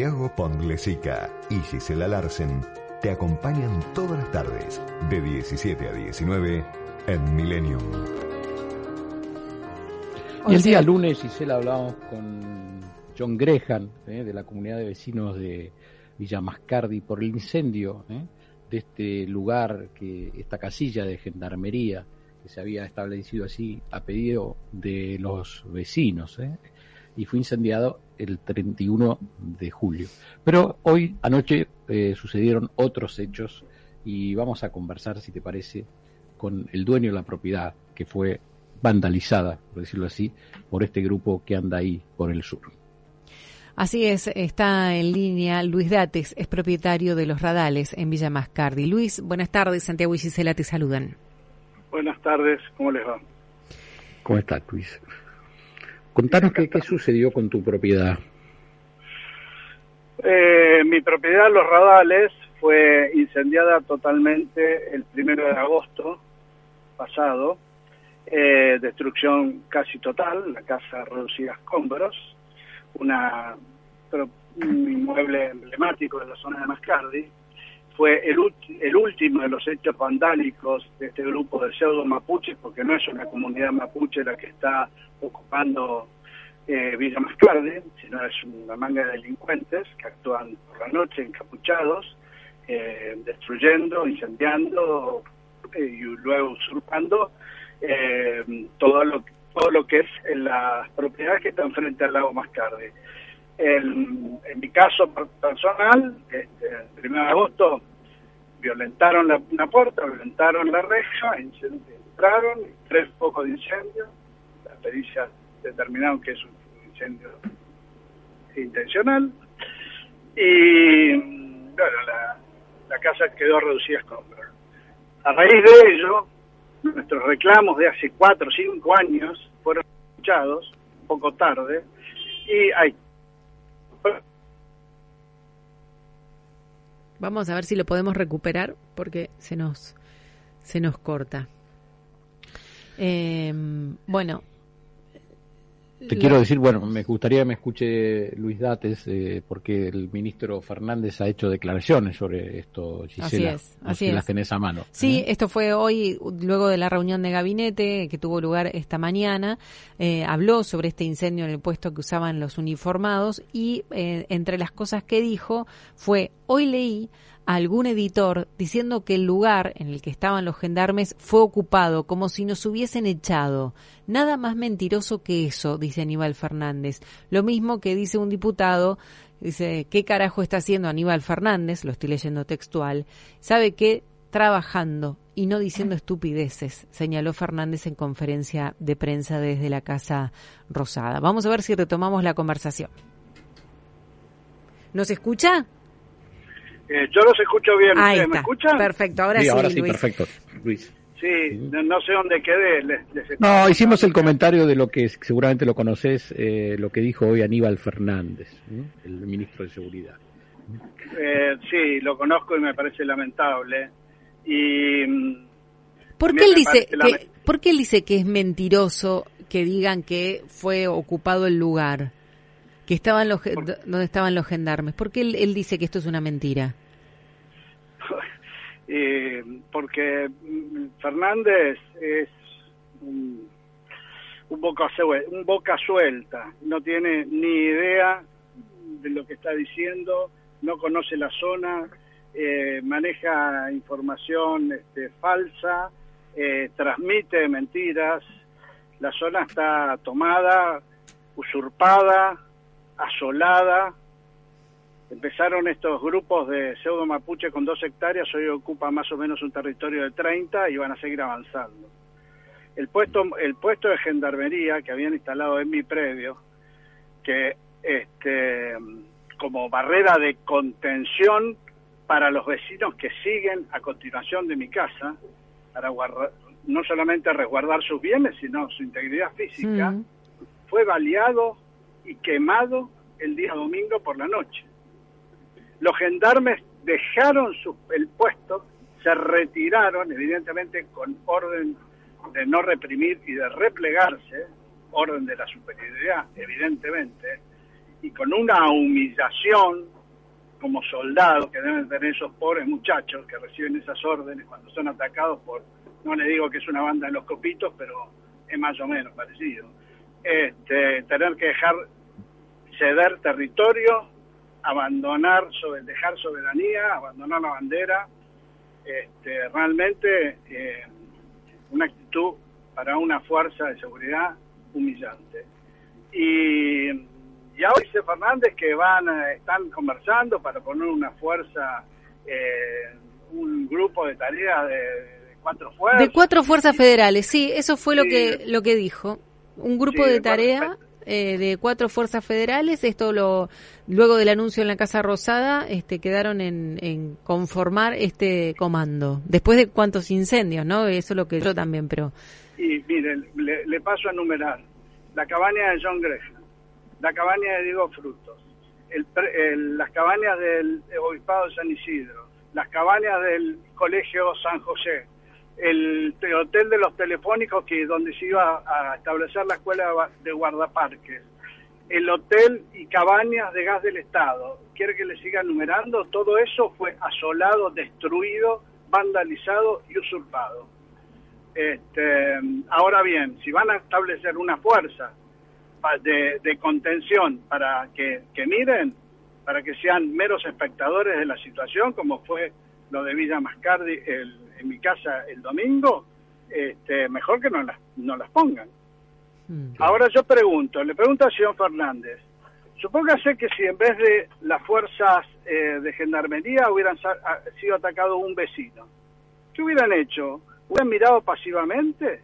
Santiago Ponglesica y Gisela Larsen te acompañan todas las tardes de 17 a 19 en Millennium. Y el día lunes, Gisela, hablábamos con John Grehan, ¿eh? de la comunidad de vecinos de Villa Mascardi, por el incendio ¿eh? de este lugar, que esta casilla de gendarmería que se había establecido así a pedido de los vecinos, ¿eh? Y fue incendiado el 31 de julio. Pero hoy, anoche, eh, sucedieron otros hechos y vamos a conversar, si te parece, con el dueño de la propiedad que fue vandalizada, por decirlo así, por este grupo que anda ahí por el sur. Así es, está en línea Luis Dates, es propietario de los radales en Villa Mascardi. Luis, buenas tardes, Santiago y Gisela te saludan. Buenas tardes, ¿cómo les va? ¿Cómo estás, Luis? Contanos qué, sucedió con tu propiedad. Eh, mi propiedad, Los Radales, fue incendiada totalmente el primero de agosto pasado. Eh, destrucción casi total, la casa reducida a escombros, una, un inmueble emblemático de la zona de Mascardi, fue el, el, último de los hechos vandálicos de este grupo de pseudo mapuches, porque no es una comunidad mapuche la que está ocupando eh, Villa Mascarde, sino es una manga de delincuentes que actúan por la noche encapuchados, eh, destruyendo, incendiando eh, y luego usurpando eh, todo lo todo lo que es en las propiedades que están frente al lago Mascarde. En, mi caso personal, este, el 1 de agosto violentaron la, una puerta, violentaron la reja, entraron, tres focos de incendio, las pericias determinaron que es un incendio intencional y bueno, la, la casa quedó reducida a escombros. A raíz de ello, nuestros reclamos de hace cuatro o cinco años fueron escuchados, un poco tarde, y hay Vamos a ver si lo podemos recuperar porque se nos se nos corta. Eh, bueno, te quiero decir, bueno, me gustaría que me escuche Luis Dates, eh, porque el ministro Fernández ha hecho declaraciones sobre esto, Gisela. Así es, así es. las tenés a mano. Sí, ¿eh? esto fue hoy, luego de la reunión de gabinete que tuvo lugar esta mañana. Eh, habló sobre este incendio en el puesto que usaban los uniformados y eh, entre las cosas que dijo fue, hoy leí a algún editor diciendo que el lugar en el que estaban los gendarmes fue ocupado como si nos hubiesen echado. Nada más mentiroso que eso, dice Aníbal Fernández. Lo mismo que dice un diputado, dice, ¿qué carajo está haciendo Aníbal Fernández? Lo estoy leyendo textual. ¿Sabe qué? Trabajando y no diciendo estupideces, señaló Fernández en conferencia de prensa desde la Casa Rosada. Vamos a ver si retomamos la conversación. ¿Nos escucha? Eh, yo los escucho bien. Ahí ¿Ustedes está. me escuchan? Perfecto, ahora Sí, sí, ahora sí, Luis. perfecto, Luis. Sí, no, no sé dónde quedé. Les, les No, hicimos el comentario de lo que seguramente lo conoces, eh, lo que dijo hoy Aníbal Fernández, ¿eh? el ministro de Seguridad. Eh, sí, lo conozco y me parece lamentable. Y mm, ¿Por qué, él dice que, lame- ¿Por qué él dice que es mentiroso que digan que fue ocupado el lugar? Que estaban los, donde estaban los gendarmes. ¿Por qué él, él dice que esto es una mentira? Eh, porque mm, Fernández es un, un boca, un boca suelta, no tiene ni idea de lo que está diciendo, no conoce la zona, eh, maneja información este, falsa, eh, transmite mentiras, la zona está tomada, usurpada, asolada, Empezaron estos grupos de pseudo mapuche con dos hectáreas, hoy ocupa más o menos un territorio de 30 y van a seguir avanzando. El puesto, el puesto de gendarmería que habían instalado en mi predio, que este, como barrera de contención para los vecinos que siguen a continuación de mi casa, para guardar, no solamente resguardar sus bienes, sino su integridad física, Mm. fue baleado y quemado el día domingo por la noche. Los gendarmes dejaron su, el puesto, se retiraron, evidentemente con orden de no reprimir y de replegarse, orden de la superioridad, evidentemente, y con una humillación como soldados que deben tener esos pobres muchachos que reciben esas órdenes cuando son atacados por, no le digo que es una banda de los copitos, pero es más o menos parecido. Este, tener que dejar ceder territorio, abandonar, sobre, dejar soberanía, abandonar la bandera, este, realmente eh, una actitud para una fuerza de seguridad humillante. Y, y ahora dice Fernández que van, están conversando para poner una fuerza, eh, un grupo de tareas de, cuatro fuerzas. De cuatro fuerzas federales, sí, eso fue lo que lo que dijo. Un grupo de tarea eh, de cuatro fuerzas federales. Esto lo luego del anuncio en la Casa Rosada, este, quedaron en, conformar este comando. Después de cuántos incendios, ¿no? Eso es lo que yo también, pero. Y miren, le, paso a enumerar la cabaña de John Gresham, la cabaña de Diego Frutos, el, las cabañas del Obispado de San Isidro, las cabañas del Colegio San José, el hotel de los telefónicos que donde se iba a establecer la escuela de guardaparques, el hotel y cabañas de gas del Estado. ¿Quiere que le siga numerando? Todo eso fue asolado, destruido, vandalizado y usurpado. Este, ahora bien, si van a establecer una fuerza de, contención para que, que miren, para que sean meros espectadores de la situación, como fue lo de Villa Mascardi el, en mi casa el domingo, este, mejor que no las, no las pongan. Mm. Ahora yo pregunto, le pregunto al señor Fernández, supóngase que si en vez de las fuerzas eh, de gendarmería hubieran sido atacado un vecino, ¿qué hubieran hecho? ¿Hubieran mirado pasivamente?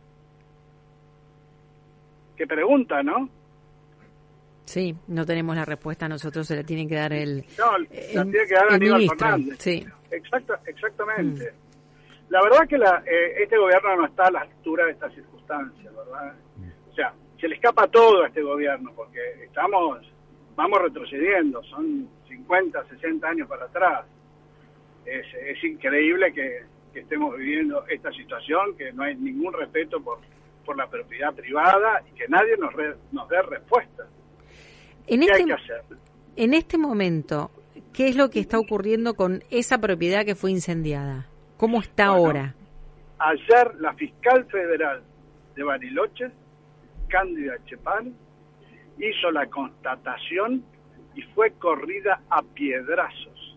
Qué pregunta, ¿no? Sí, no tenemos la respuesta, nosotros se la tiene que dar el. No, la tiene que dar Aníbal Fernández. Sí. exactamente. Mm. La verdad que la, eh, este gobierno no está a la altura de estas circunstancias, ¿verdad? O sea, se le escapa todo a este gobierno porque estamos, vamos retrocediendo, son 50, 60 años para atrás. Es, es increíble que, estemos viviendo esta situación, que no hay ningún respeto por, por la propiedad privada y que nadie nos, nos dé respuesta. En ¿Qué este, hay que hacer? En este momento, ¿qué es lo que está ocurriendo con esa propiedad que fue incendiada? ¿Cómo está ahora? Ayer la fiscal federal de Bariloche, Cándida Chepán, hizo la constatación y fue corrida a piedrazos.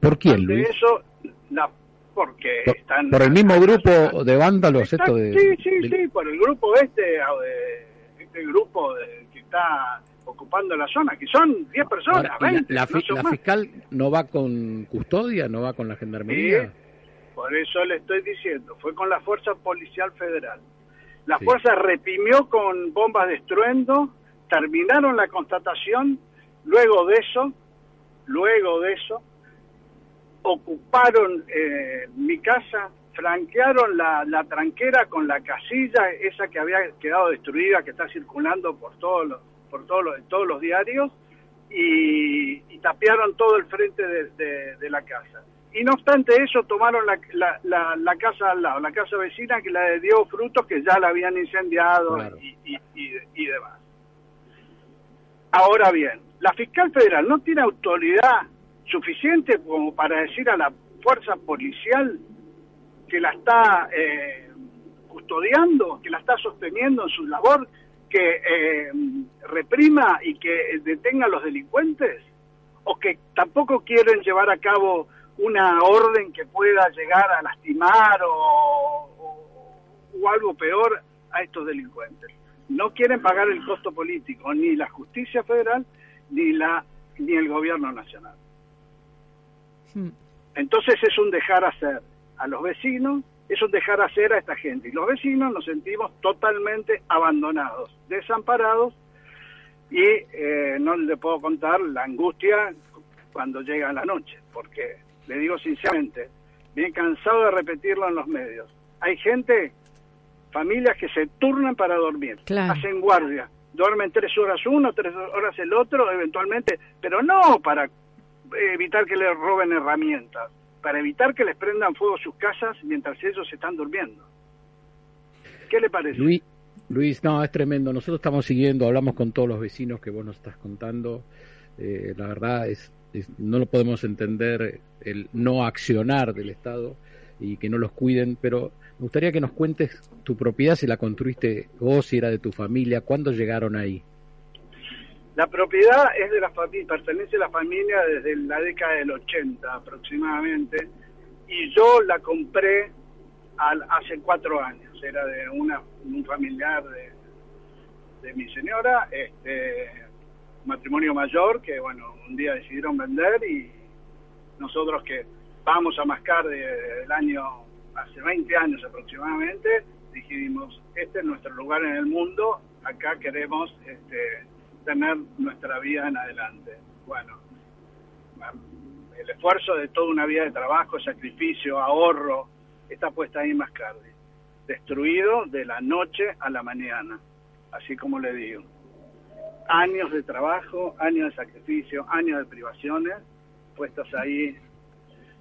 ¿Por quién, Luis? eso, la, porque por, están... ¿Por el mismo grupo de vándalos esto de...? Sí, sí, sí, por el grupo este, este grupo que está ocupando la zona, que son 10 personas, La, fiscal no va con custodia, no va con la gendarmería. por eso le estoy diciendo, fue con la Fuerza Policial Federal. La fuerza reprimió con bombas de estruendo, terminaron la constatación, luego de eso, luego de eso, ocuparon eh, mi casa, franquearon la, la tranquera con la casilla, esa que había quedado destruida, que está circulando por todos los por todos los, todos los diarios y, tapiaron todo el frente de, la casa. Y no obstante eso, tomaron la, la, casa al lado, la casa vecina que la dio frutos que ya la habían incendiado y, y, demás. Ahora bien, la fiscal federal no tiene autoridad suficiente como para decir a la fuerza policial que la está eh, custodiando, que la está sosteniendo en su labor, que eh, reprima y que detenga a los delincuentes? ¿O que tampoco quieren llevar a cabo una orden que pueda llegar a lastimar o, o, algo peor a estos delincuentes? No quieren pagar el costo político, ni la justicia federal, ni, la, ni el gobierno nacional. Hmm. Entonces es un dejar hacer a los vecinos eso es dejar hacer a esta gente. Y los vecinos nos sentimos totalmente abandonados, desamparados, y eh, no le puedo contar la angustia cuando llega la noche, porque le digo sinceramente, bien cansado de repetirlo en los medios. Hay gente, familias que se turnan para dormir, hacen guardia, duermen tres horas uno, tres horas el otro, eventualmente, pero no para evitar que le roben herramientas, para evitar que les prendan fuego sus casas mientras ellos están durmiendo. ¿Qué le parece? Luis, Luis, no, es tremendo. Nosotros estamos siguiendo, hablamos con todos los vecinos que vos nos estás contando. Eh, la verdad es, no lo podemos entender el no accionar del Estado y que no los cuiden, pero me gustaría que nos cuentes tu propiedad, si la construiste vos, si era de tu familia, ¿cuándo llegaron ahí? La propiedad es de la familia, pertenece a la familia desde la década del 80 aproximadamente, y yo la compré al, hace cuatro años. Era de una, un familiar de, mi señora, este matrimonio mayor, que bueno, un día decidieron vender y nosotros que vamos a mascar del año, hace 20 años aproximadamente, dijimos, este es nuestro lugar en el mundo, acá queremos este, tener nuestra vida en adelante. Bueno, el esfuerzo de toda una vida de trabajo, sacrificio, ahorro, está puesta ahí más tarde. Destruido de la noche a la mañana, así como le digo. Años de trabajo, años de sacrificio, años de privaciones, puestas ahí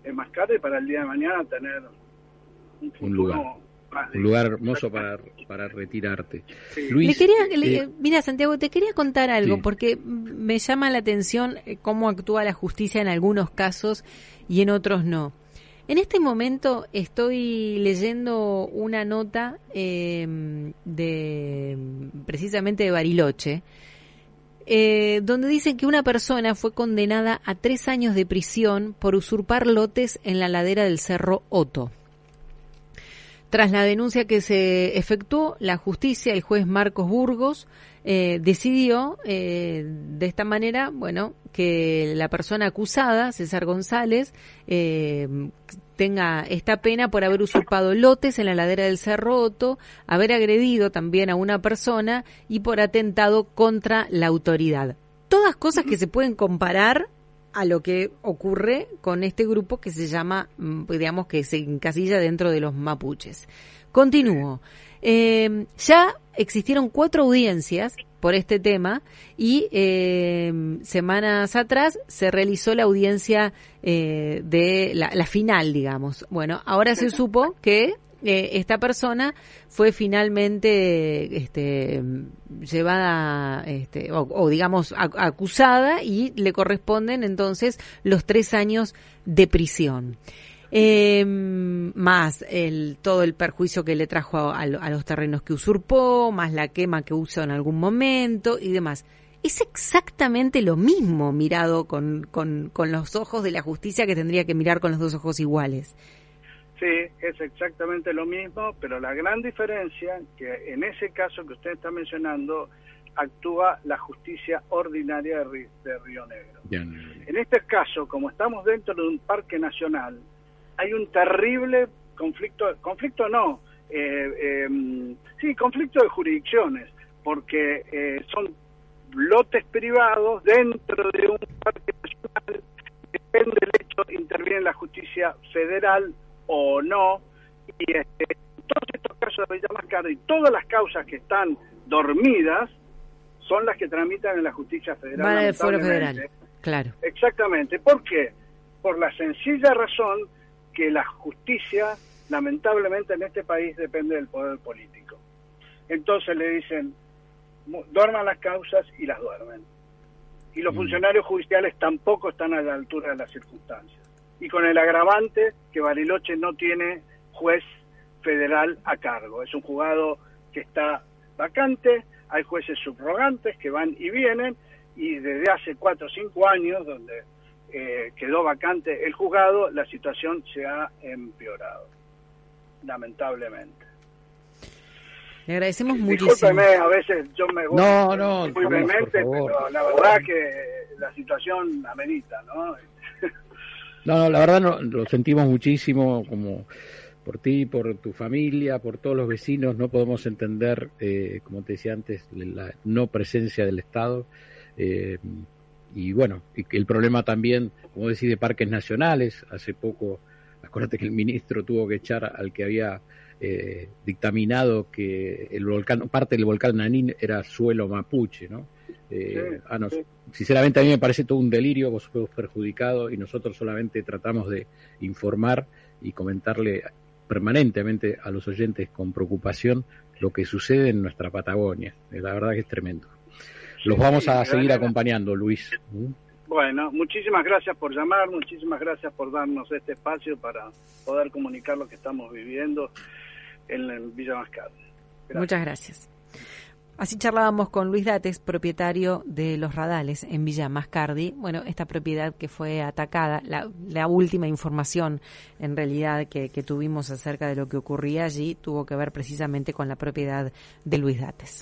en Mascate para el día de mañana tener un un lugar hermoso para, para retirarte. Luis, quería, eh, mira Santiago, te quería contar algo porque me llama la atención eh, cómo actúa la justicia en algunos casos y en otros no. En este momento estoy leyendo una nota em, de precisamente de Bariloche, eh, donde dicen que una persona fue condenada a tres años de prisión por usurpar lotes en la ladera del Cerro Otto. Tras la denuncia que se efectuó, la justicia, el juez Marcos Burgos, eh, decidió eh, de esta manera, bueno, que la persona acusada, César González, eh, tenga esta pena por haber usurpado lotes en la ladera del Cerroto, haber agredido también a una persona y por atentado contra la autoridad. Todas cosas que se pueden comparar a lo que ocurre con este grupo que se llama, mm, digamos que se encasilla dentro de los mapuches. Continúo. Eh, ya existieron cuatro audiencias por este tema y eh, semanas atrás se realizó la audiencia eh, de la, la, final, digamos. Bueno, ahora se supo que eh, esta persona fue finalmente este, llevada este, o, digamos acusada y le corresponden entonces los tres años de prisión. Eh, más el, todo el perjuicio que le trajo a, los terrenos que usurpó, más la quema que usó en algún momento y demás. Es exactamente lo mismo mirado con, con, con los ojos de la justicia que tendría que mirar con los dos ojos iguales. Sí, es exactamente lo mismo, pero la gran diferencia que en ese caso que usted está mencionando actúa la justicia ordinaria de, Río Negro. En este caso, como estamos dentro de un parque nacional, hay un terrible conflicto, conflicto no, eh, em, sí, conflicto de jurisdicciones, porque eh, son lotes privados dentro de un parque nacional, depende del hecho, interviene la justicia federal o no. Y este, todos estos casos de Villa Mascardi, y todas las causas que están dormidas son las que tramitan en la justicia federal. federal, claro. Exactamente. ¿Por qué? Por la sencilla razón que la justicia, lamentablemente en este país, depende del poder político. Entonces le dicen, duerman las causas y las duermen. Y los mm. funcionarios judiciales tampoco están a la altura de las circunstancias y con el agravante que Bariloche no tiene juez federal a cargo. Es un juzgado que está vacante, hay jueces subrogantes que van y vienen y desde hace cuatro o cinco años, donde eh, quedó vacante el juzgado, la situación se ha empeorado, lamentablemente. Le agradecemos muchísimo. a veces yo me voy no, no, muy pero la verdad que la situación amerita, ¿no? No, no, la verdad no, lo sentimos muchísimo como por ti, por tu familia, por todos los vecinos. No podemos entender, eh, como te decía antes, la no presencia del Estado. Eh, y bueno, el problema también, como decís, de parques nacionales. Hace poco, acuérdate que el ministro tuvo que echar al que había eh, dictaminado que el volcán, parte del volcán Nanín era suelo mapuche, ¿no? Eh, ah, sinceramente a mí me parece todo un delirio, vos fuimos perjudicado y nosotros solamente tratamos de informar y comentarle permanentemente a los oyentes con preocupación lo que sucede en nuestra Patagonia. La verdad que es tremendo. Los vamos a seguir acompañando, Luis. Bueno, muchísimas gracias por llamar, muchísimas gracias por darnos este espacio para poder comunicar lo que estamos viviendo en, Villa Mascar. Muchas gracias. Así charlábamos con Luis Dates, propietario de Los Radales en Villa Mascardi. Bueno, esta propiedad que fue atacada, la, última información en realidad que, que tuvimos acerca de lo que ocurría allí tuvo que ver precisamente con la propiedad de Luis Dates.